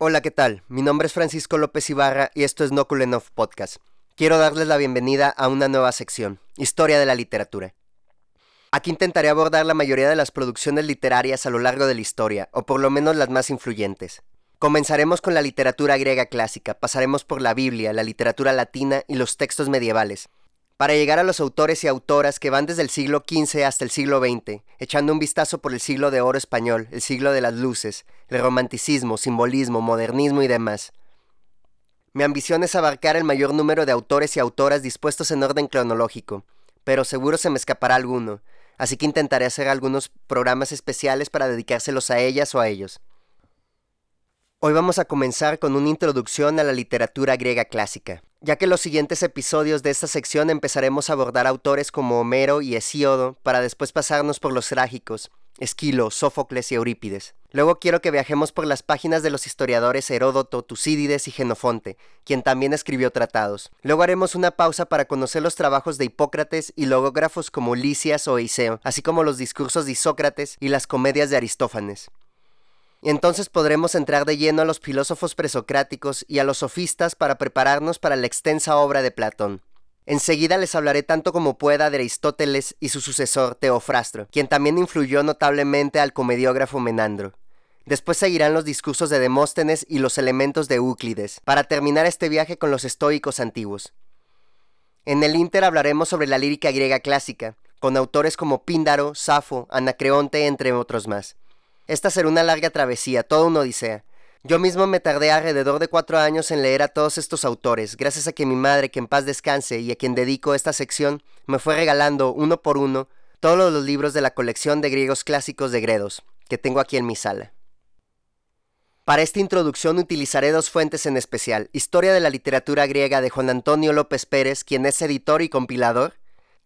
Hola, ¿qué tal? Mi nombre es Francisco López Ibarra y esto es No Podcast. Quiero darles la bienvenida a una nueva sección, Historia de la Literatura. Aquí intentaré abordar la mayoría de las producciones literarias a lo largo de la historia, o por lo menos las más influyentes. Comenzaremos con la literatura griega clásica, pasaremos por la Biblia, la literatura latina y los textos medievales, para llegar a los autores y autoras que van desde el siglo XV hasta el siglo XX, echando un vistazo por el siglo de oro español, el siglo de las luces, el romanticismo, simbolismo, modernismo y demás. Mi ambición es abarcar el mayor número de autores y autoras dispuestos en orden cronológico, pero seguro se me escapará alguno, así que intentaré hacer algunos programas especiales para dedicárselos a ellas o a ellos. Hoy vamos a comenzar con una introducción a la literatura griega clásica, ya que en los siguientes episodios de esta sección empezaremos a abordar autores como Homero y Hesíodo, para después pasarnos por los trágicos, Esquilo, Sófocles y Eurípides. Luego quiero que viajemos por las páginas de los historiadores Heródoto, Tucídides y Genofonte, quien también escribió tratados. Luego haremos una pausa para conocer los trabajos de Hipócrates y logógrafos como Licias o Eiseo, así como los discursos de Isócrates y las comedias de Aristófanes. Y entonces podremos entrar de lleno a los filósofos presocráticos y a los sofistas para prepararnos para la extensa obra de Platón. Enseguida les hablaré tanto como pueda de Aristóteles y su sucesor Teofrastro, quien también influyó notablemente al comediógrafo Menandro. Después seguirán los discursos de Demóstenes y los elementos de Euclides, para terminar este viaje con los estoicos antiguos. En el Inter hablaremos sobre la lírica griega clásica, con autores como Píndaro, Safo, Anacreonte, entre otros más. Esta será una larga travesía, toda una odisea. Yo mismo me tardé alrededor de cuatro años en leer a todos estos autores, gracias a que mi madre, que en paz descanse y a quien dedico esta sección, me fue regalando uno por uno todos los libros de la colección de griegos clásicos de Gredos, que tengo aquí en mi sala. Para esta introducción utilizaré dos fuentes en especial, Historia de la literatura griega de Juan Antonio López Pérez, quien es editor y compilador.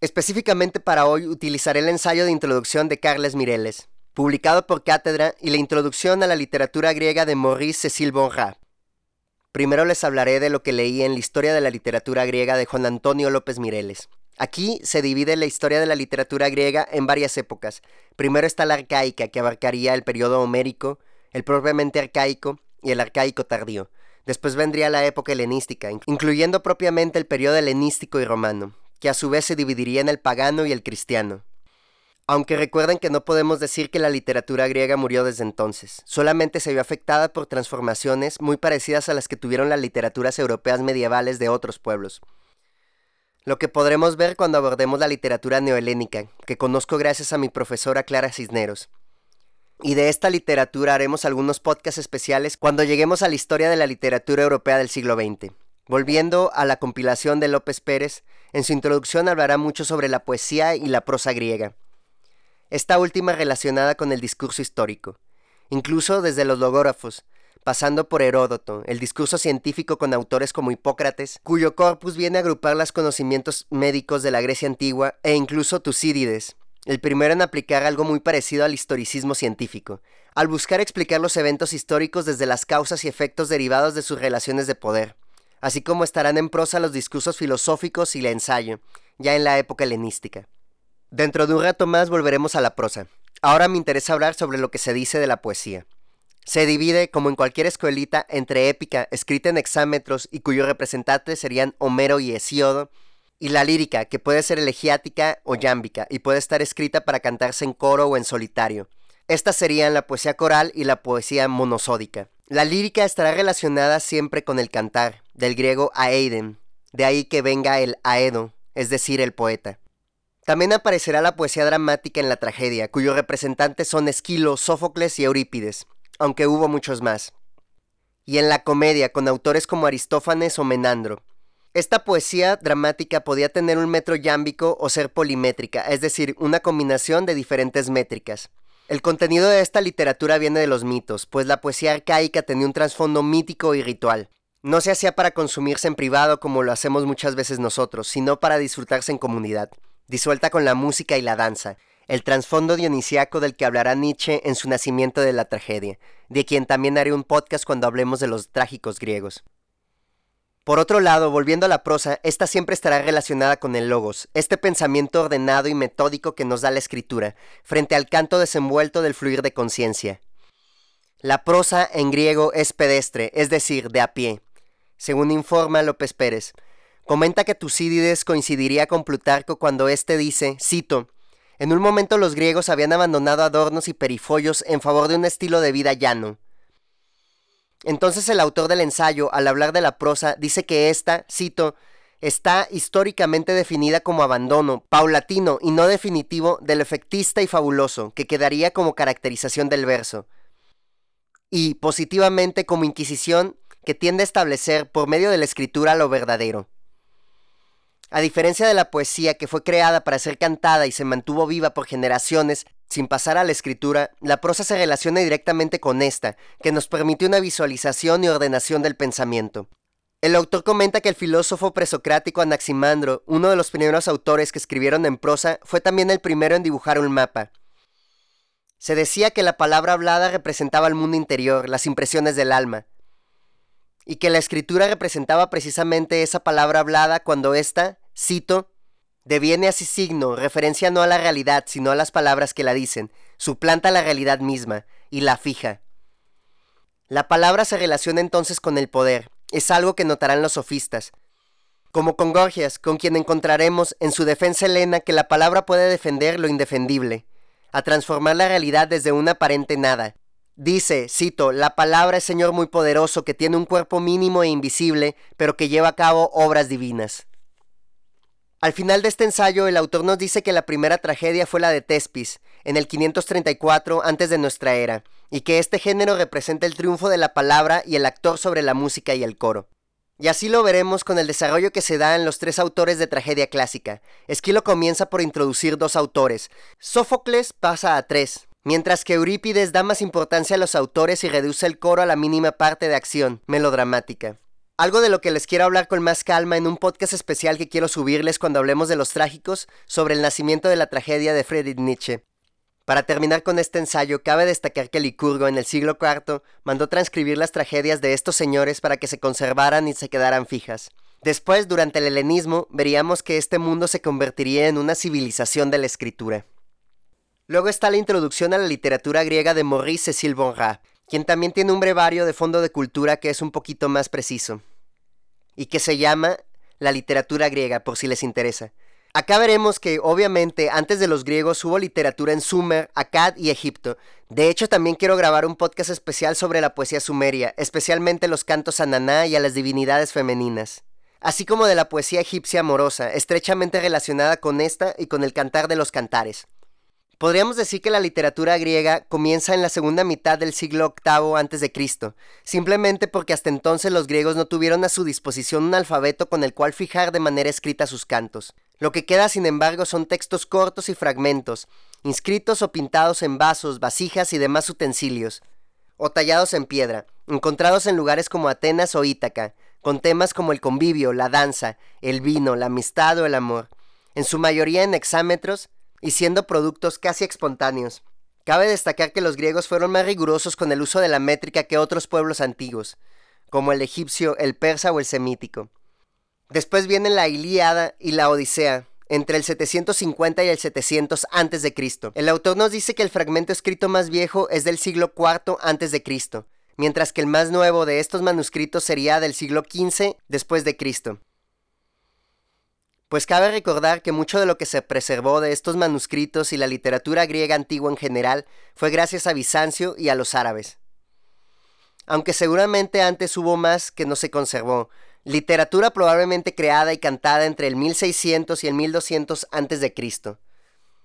Específicamente para hoy utilizaré el ensayo de introducción de Carles Mireles, publicado por Cátedra, y la introducción a la literatura griega de Maurice Cécile Bonrat. Primero les hablaré de lo que leí en la historia de la literatura griega de Juan Antonio López Mireles. Aquí se divide la historia de la literatura griega en varias épocas. Primero está la arcaica, que abarcaría el periodo homérico, el propiamente arcaico y el arcaico tardío. Después vendría la época helenística, incluyendo propiamente el periodo helenístico y romano, que a su vez se dividiría en el pagano y el cristiano. Aunque recuerden que no podemos decir que la literatura griega murió desde entonces, solamente se vio afectada por transformaciones muy parecidas a las que tuvieron las literaturas europeas medievales de otros pueblos. Lo que podremos ver cuando abordemos la literatura neohelénica, que conozco gracias a mi profesora Clara Cisneros. Y de esta literatura haremos algunos podcasts especiales cuando lleguemos a la historia de la literatura europea del siglo XX. Volviendo a la compilación de López Pérez, en su introducción hablará mucho sobre la poesía y la prosa griega esta última relacionada con el discurso histórico, incluso desde los logógrafos, pasando por Heródoto, el discurso científico con autores como Hipócrates, cuyo corpus viene a agrupar los conocimientos médicos de la Grecia antigua, e incluso Tucídides, el primero en aplicar algo muy parecido al historicismo científico, al buscar explicar los eventos históricos desde las causas y efectos derivados de sus relaciones de poder, así como estarán en prosa los discursos filosóficos y el ensayo, ya en la época helenística. Dentro de un rato más volveremos a la prosa. Ahora me interesa hablar sobre lo que se dice de la poesía. Se divide, como en cualquier escuelita, entre épica, escrita en hexámetros y cuyos representantes serían Homero y Hesíodo, y la lírica, que puede ser elegiática o yámbica, y puede estar escrita para cantarse en coro o en solitario. Estas serían la poesía coral y la poesía monosódica. La lírica estará relacionada siempre con el cantar, del griego aeiden, de ahí que venga el aedo, es decir, el poeta. También aparecerá la poesía dramática en la tragedia, cuyos representantes son Esquilo, Sófocles y Eurípides, aunque hubo muchos más. Y en la comedia, con autores como Aristófanes o Menandro. Esta poesía dramática podía tener un metro yámbico o ser polimétrica, es decir, una combinación de diferentes métricas. El contenido de esta literatura viene de los mitos, pues la poesía arcaica tenía un trasfondo mítico y ritual. No se hacía para consumirse en privado como lo hacemos muchas veces nosotros, sino para disfrutarse en comunidad disuelta con la música y la danza, el trasfondo dionisiaco del que hablará Nietzsche en su nacimiento de la tragedia, de quien también haré un podcast cuando hablemos de los trágicos griegos. Por otro lado, volviendo a la prosa, esta siempre estará relacionada con el logos, este pensamiento ordenado y metódico que nos da la escritura, frente al canto desenvuelto del fluir de conciencia. La prosa en griego es pedestre, es decir, de a pie. Según informa López Pérez, comenta que Tucídides coincidiría con Plutarco cuando éste dice, cito, en un momento los griegos habían abandonado adornos y perifollos en favor de un estilo de vida llano. Entonces el autor del ensayo, al hablar de la prosa, dice que esta, cito, está históricamente definida como abandono, paulatino y no definitivo del efectista y fabuloso, que quedaría como caracterización del verso, y positivamente como inquisición que tiende a establecer por medio de la escritura lo verdadero. A diferencia de la poesía que fue creada para ser cantada y se mantuvo viva por generaciones sin pasar a la escritura, la prosa se relaciona directamente con esta, que nos permite una visualización y ordenación del pensamiento. El autor comenta que el filósofo presocrático Anaximandro, uno de los primeros autores que escribieron en prosa, fue también el primero en dibujar un mapa. Se decía que la palabra hablada representaba el mundo interior, las impresiones del alma, y que la escritura representaba precisamente esa palabra hablada cuando ésta, cito, deviene así signo, referencia no a la realidad, sino a las palabras que la dicen, suplanta la realidad misma y la fija. La palabra se relaciona entonces con el poder, es algo que notarán los sofistas. Como con Gorgias, con quien encontraremos en su defensa helena que la palabra puede defender lo indefendible, a transformar la realidad desde un aparente nada, Dice, cito, la palabra es Señor muy poderoso que tiene un cuerpo mínimo e invisible, pero que lleva a cabo obras divinas. Al final de este ensayo, el autor nos dice que la primera tragedia fue la de Tespis, en el 534 antes de nuestra era, y que este género representa el triunfo de la palabra y el actor sobre la música y el coro. Y así lo veremos con el desarrollo que se da en los tres autores de tragedia clásica. Esquilo comienza por introducir dos autores. Sófocles pasa a tres, mientras que Eurípides da más importancia a los autores y reduce el coro a la mínima parte de acción melodramática. Algo de lo que les quiero hablar con más calma en un podcast especial que quiero subirles cuando hablemos de los trágicos sobre el nacimiento de la tragedia de Friedrich Nietzsche. Para terminar con este ensayo, cabe destacar que Licurgo en el siglo IV mandó transcribir las tragedias de estos señores para que se conservaran y se quedaran fijas. Después, durante el helenismo, veríamos que este mundo se convertiría en una civilización de la escritura. Luego está la introducción a la literatura griega de Maurice Cécile Bonrat, quien también tiene un brevario de fondo de cultura que es un poquito más preciso, y que se llama La literatura griega, por si les interesa. Acá veremos que obviamente antes de los griegos hubo literatura en Sumer, Akkad y Egipto. De hecho también quiero grabar un podcast especial sobre la poesía sumeria, especialmente los cantos a Naná y a las divinidades femeninas. Así como de la poesía egipcia amorosa, estrechamente relacionada con esta y con el cantar de los cantares. Podríamos decir que la literatura griega comienza en la segunda mitad del siglo VIII a.C., simplemente porque hasta entonces los griegos no tuvieron a su disposición un alfabeto con el cual fijar de manera escrita sus cantos. Lo que queda, sin embargo, son textos cortos y fragmentos, inscritos o pintados en vasos, vasijas y demás utensilios, o tallados en piedra, encontrados en lugares como Atenas o Ítaca, con temas como el convivio, la danza, el vino, la amistad o el amor, en su mayoría en hexámetros, y siendo productos casi espontáneos. Cabe destacar que los griegos fueron más rigurosos con el uso de la métrica que otros pueblos antiguos, como el egipcio, el persa o el semítico. Después vienen la Ilíada y la Odisea, entre el 750 y el 700 a.C. El autor nos dice que el fragmento escrito más viejo es del siglo IV a.C., mientras que el más nuevo de estos manuscritos sería del siglo XV después de Cristo pues cabe recordar que mucho de lo que se preservó de estos manuscritos y la literatura griega antigua en general fue gracias a Bizancio y a los árabes. Aunque seguramente antes hubo más que no se conservó, literatura probablemente creada y cantada entre el 1600 y el 1200 a.C.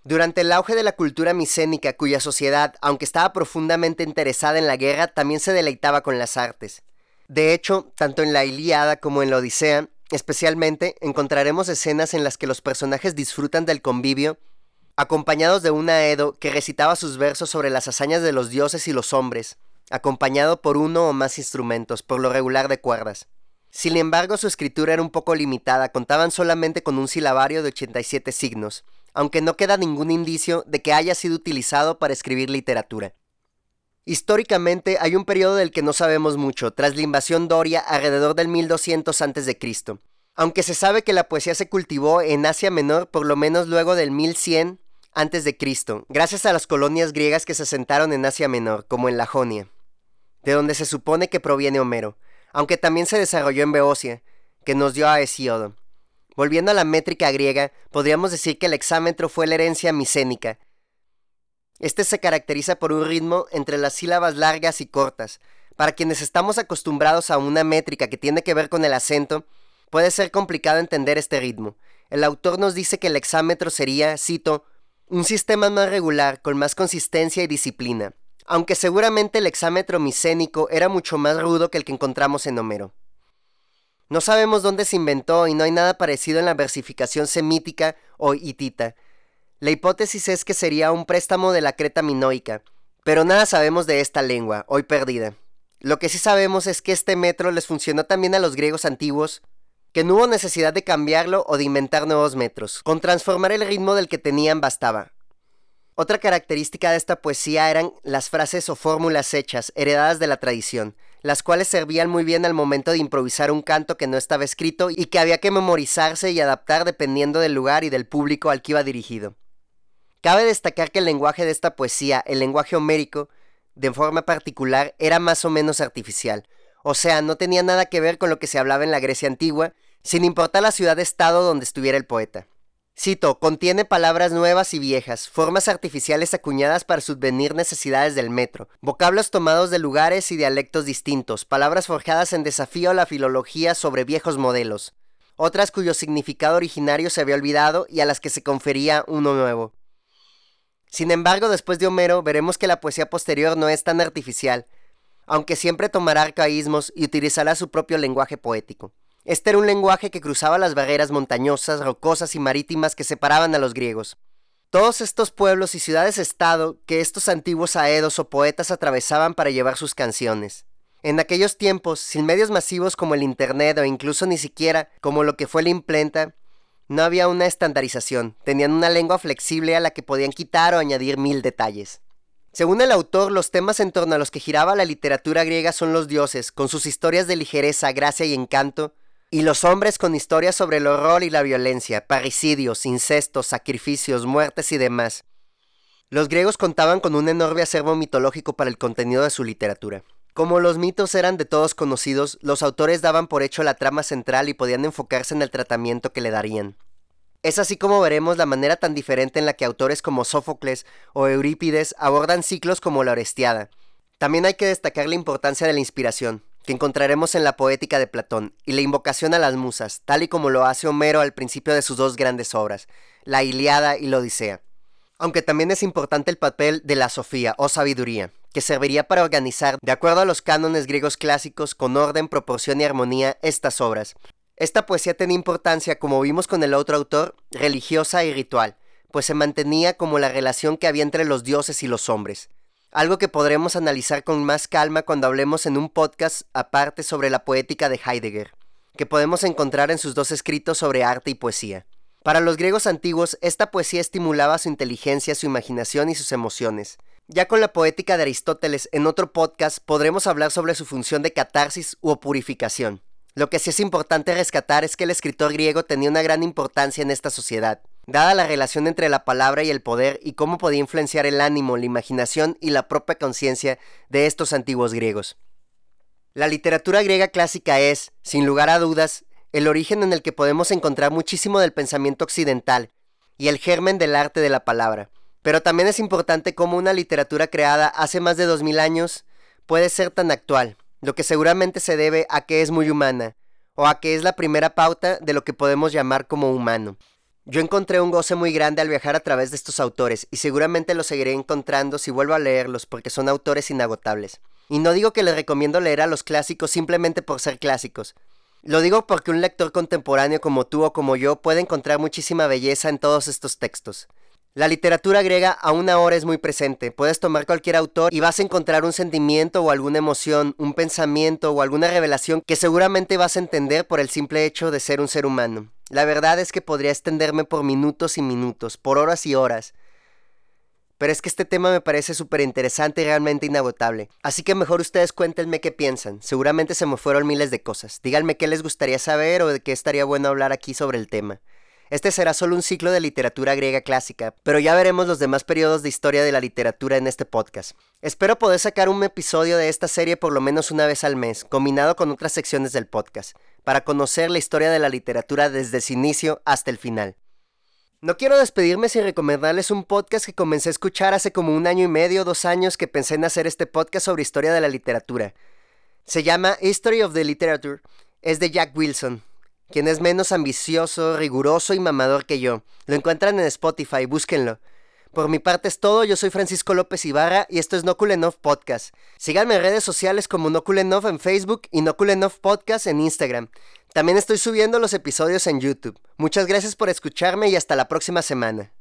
Durante el auge de la cultura micénica, cuya sociedad, aunque estaba profundamente interesada en la guerra, también se deleitaba con las artes. De hecho, tanto en la Ilíada como en la Odisea, Especialmente encontraremos escenas en las que los personajes disfrutan del convivio, acompañados de una Edo que recitaba sus versos sobre las hazañas de los dioses y los hombres, acompañado por uno o más instrumentos, por lo regular de cuerdas. Sin embargo, su escritura era un poco limitada, contaban solamente con un silabario de 87 signos, aunque no queda ningún indicio de que haya sido utilizado para escribir literatura. Históricamente hay un periodo del que no sabemos mucho, tras la invasión doria alrededor del 1200 a.C. Aunque se sabe que la poesía se cultivó en Asia Menor por lo menos luego del 1100 a.C., gracias a las colonias griegas que se asentaron en Asia Menor, como en la Jonia. de donde se supone que proviene Homero, aunque también se desarrolló en Beocia, que nos dio a Hesíodo. Volviendo a la métrica griega, podríamos decir que el hexámetro fue la herencia micénica. Este se caracteriza por un ritmo entre las sílabas largas y cortas. Para quienes estamos acostumbrados a una métrica que tiene que ver con el acento, puede ser complicado entender este ritmo. El autor nos dice que el hexámetro sería, cito, un sistema más regular, con más consistencia y disciplina, aunque seguramente el hexámetro micénico era mucho más rudo que el que encontramos en Homero. No sabemos dónde se inventó y no hay nada parecido en la versificación semítica o hitita. La hipótesis es que sería un préstamo de la Creta minoica, pero nada sabemos de esta lengua, hoy perdida. Lo que sí sabemos es que este metro les funcionó también a los griegos antiguos, que no hubo necesidad de cambiarlo o de inventar nuevos metros. Con transformar el ritmo del que tenían bastaba. Otra característica de esta poesía eran las frases o fórmulas hechas, heredadas de la tradición las cuales servían muy bien al momento de improvisar un canto que no estaba escrito y que había que memorizarse y adaptar dependiendo del lugar y del público al que iba dirigido. Cabe destacar que el lenguaje de esta poesía, el lenguaje homérico, de forma particular, era más o menos artificial, o sea, no tenía nada que ver con lo que se hablaba en la Grecia antigua, sin importar la ciudad-estado donde estuviera el poeta. Cito, contiene palabras nuevas y viejas, formas artificiales acuñadas para subvenir necesidades del metro, vocablos tomados de lugares y dialectos distintos, palabras forjadas en desafío a la filología sobre viejos modelos, otras cuyo significado originario se había olvidado y a las que se confería uno nuevo. Sin embargo, después de Homero, veremos que la poesía posterior no es tan artificial, aunque siempre tomará arcaísmos y utilizará su propio lenguaje poético. Este era un lenguaje que cruzaba las barreras montañosas, rocosas y marítimas que separaban a los griegos. Todos estos pueblos y ciudades-estado que estos antiguos aedos o poetas atravesaban para llevar sus canciones. En aquellos tiempos, sin medios masivos como el Internet o incluso ni siquiera como lo que fue la imprenta, no había una estandarización, tenían una lengua flexible a la que podían quitar o añadir mil detalles. Según el autor, los temas en torno a los que giraba la literatura griega son los dioses, con sus historias de ligereza, gracia y encanto, y los hombres con historias sobre el horror y la violencia, parricidios, incestos, sacrificios, muertes y demás. Los griegos contaban con un enorme acervo mitológico para el contenido de su literatura. Como los mitos eran de todos conocidos, los autores daban por hecho la trama central y podían enfocarse en el tratamiento que le darían. Es así como veremos la manera tan diferente en la que autores como Sófocles o Eurípides abordan ciclos como la Orestiada. También hay que destacar la importancia de la inspiración que encontraremos en la poética de Platón, y la invocación a las musas, tal y como lo hace Homero al principio de sus dos grandes obras, la Iliada y la Odisea. Aunque también es importante el papel de la Sofía o sabiduría, que serviría para organizar, de acuerdo a los cánones griegos clásicos, con orden, proporción y armonía, estas obras. Esta poesía tenía importancia, como vimos con el otro autor, religiosa y ritual, pues se mantenía como la relación que había entre los dioses y los hombres algo que podremos analizar con más calma cuando hablemos en un podcast aparte sobre la poética de Heidegger, que podemos encontrar en sus dos escritos sobre arte y poesía. Para los griegos antiguos, esta poesía estimulaba su inteligencia, su imaginación y sus emociones. Ya con la poética de Aristóteles, en otro podcast podremos hablar sobre su función de catarsis u purificación. Lo que sí es importante rescatar es que el escritor griego tenía una gran importancia en esta sociedad dada la relación entre la palabra y el poder y cómo podía influenciar el ánimo, la imaginación y la propia conciencia de estos antiguos griegos. La literatura griega clásica es, sin lugar a dudas, el origen en el que podemos encontrar muchísimo del pensamiento occidental y el germen del arte de la palabra. Pero también es importante cómo una literatura creada hace más de 2000 años puede ser tan actual, lo que seguramente se debe a que es muy humana, o a que es la primera pauta de lo que podemos llamar como humano. Yo encontré un goce muy grande al viajar a través de estos autores y seguramente los seguiré encontrando si vuelvo a leerlos porque son autores inagotables. Y no digo que les recomiendo leer a los clásicos simplemente por ser clásicos. Lo digo porque un lector contemporáneo como tú o como yo puede encontrar muchísima belleza en todos estos textos. La literatura griega aún ahora es muy presente. Puedes tomar cualquier autor y vas a encontrar un sentimiento o alguna emoción, un pensamiento o alguna revelación que seguramente vas a entender por el simple hecho de ser un ser humano. La verdad es que podría extenderme por minutos y minutos, por horas y horas. Pero es que este tema me parece súper interesante y realmente inagotable. Así que mejor ustedes cuéntenme qué piensan. Seguramente se me fueron miles de cosas. Díganme qué les gustaría saber o de qué estaría bueno hablar aquí sobre el tema. Este será solo un ciclo de literatura griega clásica, pero ya veremos los demás periodos de historia de la literatura en este podcast. Espero poder sacar un episodio de esta serie por lo menos una vez al mes, combinado con otras secciones del podcast, para conocer la historia de la literatura desde su inicio hasta el final. No quiero despedirme sin recomendarles un podcast que comencé a escuchar hace como un año y medio, dos años que pensé en hacer este podcast sobre historia de la literatura. Se llama History of the Literature. Es de Jack Wilson, quien es menos ambicioso, riguroso y mamador que yo. Lo encuentran en Spotify, búsquenlo. Por mi parte es todo, yo soy Francisco López Ibarra y esto es Nokulenov Podcast. Síganme en redes sociales como Nokulenov en Facebook y Nokulenov Podcast en Instagram. También estoy subiendo los episodios en YouTube. Muchas gracias por escucharme y hasta la próxima semana.